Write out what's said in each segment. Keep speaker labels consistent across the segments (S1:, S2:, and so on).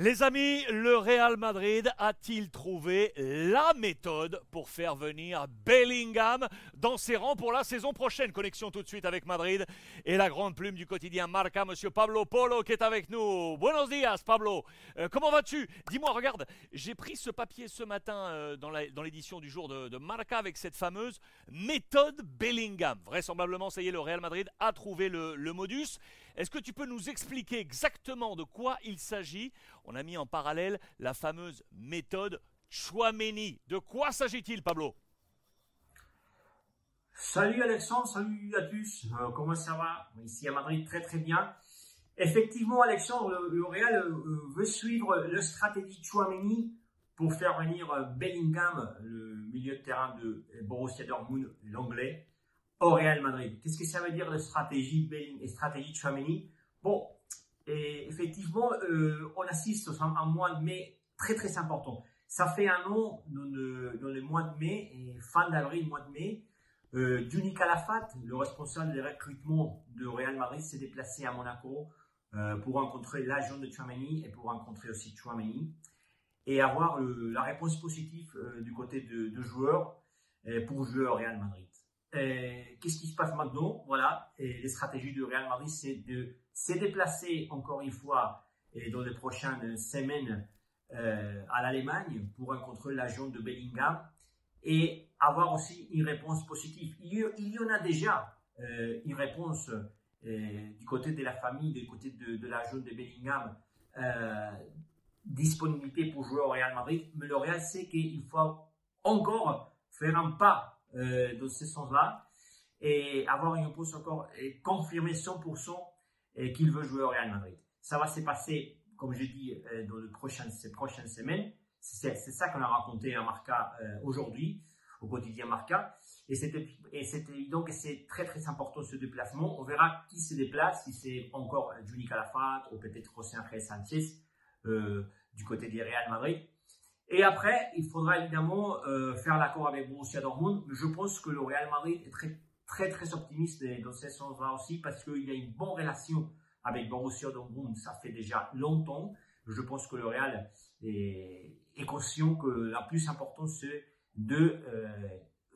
S1: Les amis, le Real Madrid a-t-il trouvé la méthode pour faire venir Bellingham dans ses rangs pour la saison prochaine? Connexion tout de suite avec Madrid et la grande plume du quotidien Marca, monsieur Pablo Polo qui est avec nous. Buenos días Pablo, Euh, comment vas-tu? Dis-moi, regarde, j'ai pris ce papier ce matin euh, dans l'édition du jour de, Marca avec cette fameuse méthode Bellingham. Vraisemblablement, ça y est, le Real Madrid a trouvé le modus. Est-ce que tu peux nous expliquer exactement de quoi il s'agit? On a mis en parallèle la fameuse méthode Chouameni. De quoi s'agit-il, Pablo?
S2: Salut Alexandre, salut à tous, Euh, comment ça va? Ici à Madrid, très très bien. Effectivement, Alexandre, le, Real euh, veut suivre le stratégie Chouameni pour faire venir euh, Bellingham, le milieu de terrain de Borussia Dortmund, l'anglais, au Real Madrid. Qu'est-ce que ça veut dire la stratégie Belling stratégie Chouameni? Bon, et effectivement, euh, on assiste à un mois de mai très très important. Ça fait un an dans le, mois de mai fin d'avril, mois de mai, euh, Juni Calafat, le responsable des recrutements de Real Madrid, s'est déplacé à Monaco euh, pour rencontrer l'agent de Chouameni et pour rencontrer aussi Chouameni et avoir la réponse positive euh, du côté de, de joueurs euh, pour jouer au Real Madrid. Et Qu'est-ce qui se passe maintenant? Voilà, les stratégies du Real Madrid, c'est de se déplacer encore une fois dans les prochaines semaines euh, à l'Allemagne pour rencontrer l'agent de Bellingham et avoir aussi une réponse positive. Il y, en a déjà euh, une réponse euh, du côté de la famille, du côté de, de l'agent de Bellingham, euh, disponibilité pour jouer au Real Madrid, mais le Real sait qu'il faut encore faire un pas euh, dans ce sens-là et avoir une réponse encore et confirmer 100% et qu'il veut jouer au Real Madrid. Ça va se passer, comme je dis, euh, dans les prochaines, ces prochaines semaines. C'est ça qu'on a raconté à Marca euh, aujourd'hui, au quotidien Marca. Et c'était et c'est très très important ce déplacement. On verra qui se déplace, si c'est encore Juni Calafat ou peut-être José Ángel Sanchez euh, du côté du Real Madrid. Et après, il faudra évidemment euh, faire l'accord avec Borussia Dortmund. Je pense que le Real Madrid est très très très optimiste dans ce sens-là aussi parce qu'il a une bonne relation avec Borussia Dortmund. Ça fait déjà longtemps. Je pense que le Real est, est conscient que la plus importante c'est de euh,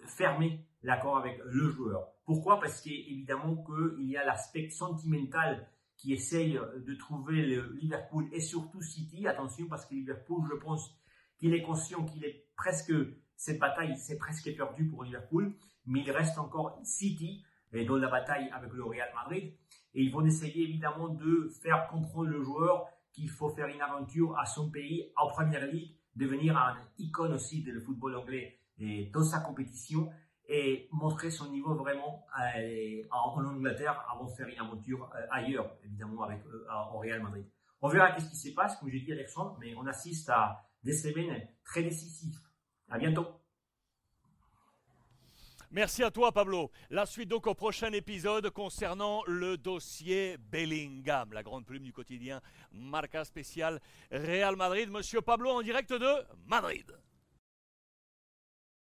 S2: fermer l'accord avec le joueur. Pourquoi? Parce qu'évidemment qu'il y a l'aspect sentimental qui essaye de trouver le Liverpool et surtout City. Attention parce que Liverpool, je pense qu'il est conscient qu'il est presque cette bataille, c'est presque perdu pour Liverpool, mais il reste encore City dans la bataille avec le Real Madrid. Et ils vont essayer évidemment de faire comprendre le joueur qu'il faut faire une aventure à son pays, en Première Ligue, devenir un icône aussi du football anglais dans sa compétition et montrer son niveau vraiment euh, en, en Angleterre avant de faire une aventure euh, ailleurs, évidemment avec euh, au Real Madrid. On verra qu'est-ce qui se passe, comme j'ai dit Alexandre, mais on assiste à des semaines très décisives. À bientôt.
S1: Merci à toi, Pablo. La suite donc au prochain épisode concernant le dossier Bellingham, la grande plume du quotidien Marca spécial Real Madrid. Monsieur Pablo en direct de Madrid.